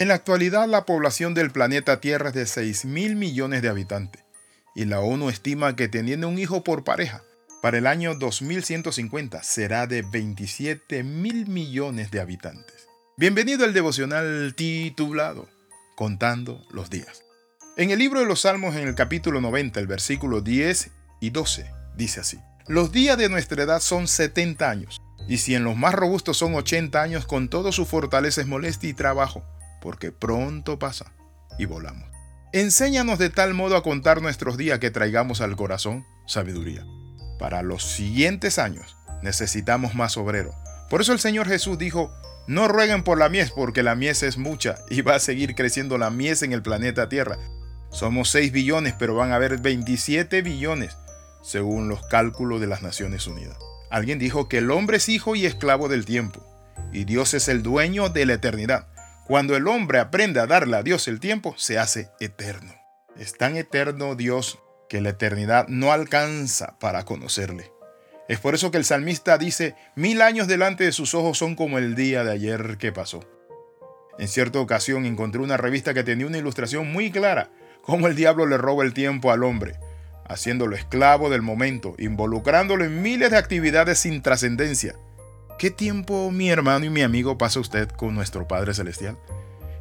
En la actualidad la población del planeta Tierra es de 6 mil millones de habitantes y la ONU estima que teniendo un hijo por pareja, para el año 2150 será de 27 mil millones de habitantes. Bienvenido al devocional titulado Contando los días. En el libro de los Salmos, en el capítulo 90, el versículo 10 y 12, dice así. Los días de nuestra edad son 70 años, y si en los más robustos son 80 años, con todo su fortaleza es molestia y trabajo, porque pronto pasa y volamos. Enséñanos de tal modo a contar nuestros días que traigamos al corazón sabiduría. Para los siguientes años necesitamos más obrero. Por eso el Señor Jesús dijo, no rueguen por la mies porque la mies es mucha y va a seguir creciendo la mies en el planeta Tierra. Somos 6 billones, pero van a haber 27 billones, según los cálculos de las Naciones Unidas. Alguien dijo que el hombre es hijo y esclavo del tiempo, y Dios es el dueño de la eternidad. Cuando el hombre aprende a darle a Dios el tiempo, se hace eterno. Es tan eterno Dios que la eternidad no alcanza para conocerle. Es por eso que el salmista dice, mil años delante de sus ojos son como el día de ayer que pasó. En cierta ocasión encontré una revista que tenía una ilustración muy clara, cómo el diablo le roba el tiempo al hombre, haciéndolo esclavo del momento, involucrándolo en miles de actividades sin trascendencia, ¿Qué tiempo, mi hermano y mi amigo, pasa usted con nuestro Padre Celestial?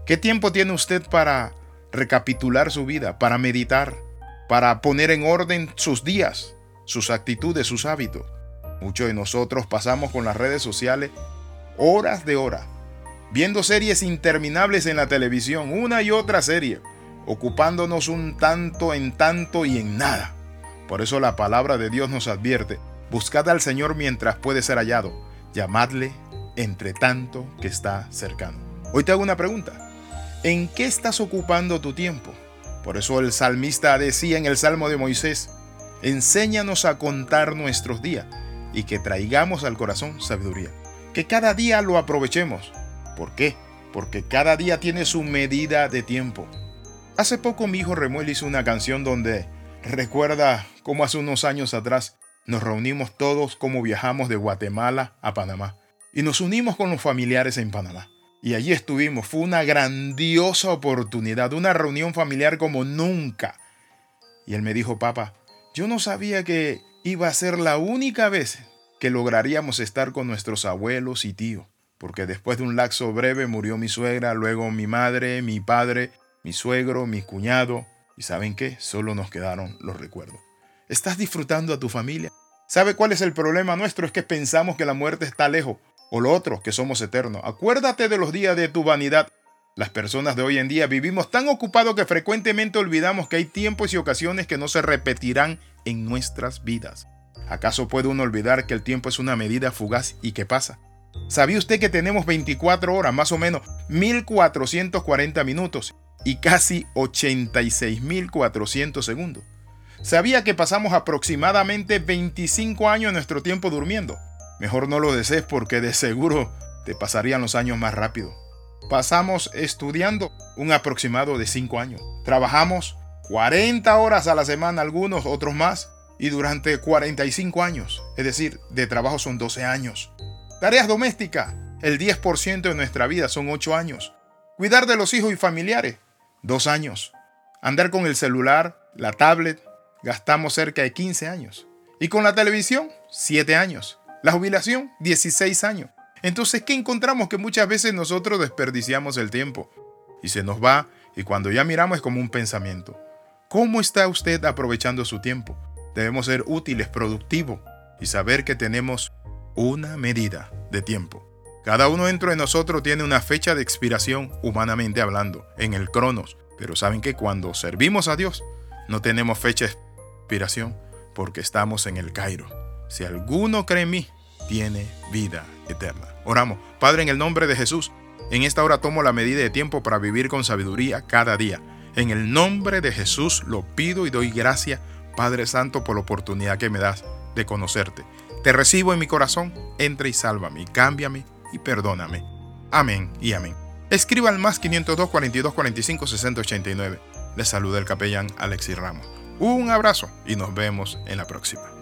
¿Qué tiempo tiene usted para recapitular su vida, para meditar, para poner en orden sus días, sus actitudes, sus hábitos? Muchos de nosotros pasamos con las redes sociales horas de hora, viendo series interminables en la televisión, una y otra serie, ocupándonos un tanto en tanto y en nada. Por eso la palabra de Dios nos advierte, buscad al Señor mientras puede ser hallado llamadle entre tanto que está cercano. Hoy te hago una pregunta. ¿En qué estás ocupando tu tiempo? Por eso el salmista decía en el Salmo de Moisés, enséñanos a contar nuestros días y que traigamos al corazón sabiduría. Que cada día lo aprovechemos. ¿Por qué? Porque cada día tiene su medida de tiempo. Hace poco mi hijo Remuel hizo una canción donde recuerda cómo hace unos años atrás nos reunimos todos como viajamos de Guatemala a Panamá y nos unimos con los familiares en Panamá. Y allí estuvimos. Fue una grandiosa oportunidad, una reunión familiar como nunca. Y él me dijo, papá, yo no sabía que iba a ser la única vez que lograríamos estar con nuestros abuelos y tíos, porque después de un lapso breve murió mi suegra, luego mi madre, mi padre, mi suegro, mi cuñado, y ¿saben qué? Solo nos quedaron los recuerdos. ¿Estás disfrutando a tu familia? ¿Sabe cuál es el problema nuestro? Es que pensamos que la muerte está lejos, o lo otro, que somos eternos. Acuérdate de los días de tu vanidad. Las personas de hoy en día vivimos tan ocupados que frecuentemente olvidamos que hay tiempos y ocasiones que no se repetirán en nuestras vidas. ¿Acaso puede uno olvidar que el tiempo es una medida fugaz y que pasa? ¿Sabía usted que tenemos 24 horas, más o menos 1440 minutos y casi 86.400 segundos? Sabía que pasamos aproximadamente 25 años de nuestro tiempo durmiendo. Mejor no lo desees porque de seguro te pasarían los años más rápido. Pasamos estudiando un aproximado de 5 años. Trabajamos 40 horas a la semana, algunos, otros más, y durante 45 años. Es decir, de trabajo son 12 años. Tareas domésticas, el 10% de nuestra vida son 8 años. Cuidar de los hijos y familiares, 2 años. Andar con el celular, la tablet, gastamos cerca de 15 años. Y con la televisión, 7 años. La jubilación, 16 años. Entonces, ¿qué encontramos? Que muchas veces nosotros desperdiciamos el tiempo. Y se nos va, y cuando ya miramos es como un pensamiento. ¿Cómo está usted aprovechando su tiempo? Debemos ser útiles, productivos y saber que tenemos una medida de tiempo. Cada uno dentro de nosotros tiene una fecha de expiración, humanamente hablando, en el cronos. Pero saben que cuando servimos a Dios, no tenemos fecha porque estamos en el Cairo. Si alguno cree en mí, tiene vida eterna. Oramos. Padre, en el nombre de Jesús, en esta hora tomo la medida de tiempo para vivir con sabiduría cada día. En el nombre de Jesús lo pido y doy gracias, Padre Santo, por la oportunidad que me das de conocerte. Te recibo en mi corazón, entra y sálvame, cámbiame y perdóname. Amén y amén. Escriba al más 502 42 45 60 Le saluda el capellán Alexis Ramos. Un abrazo y nos vemos en la próxima.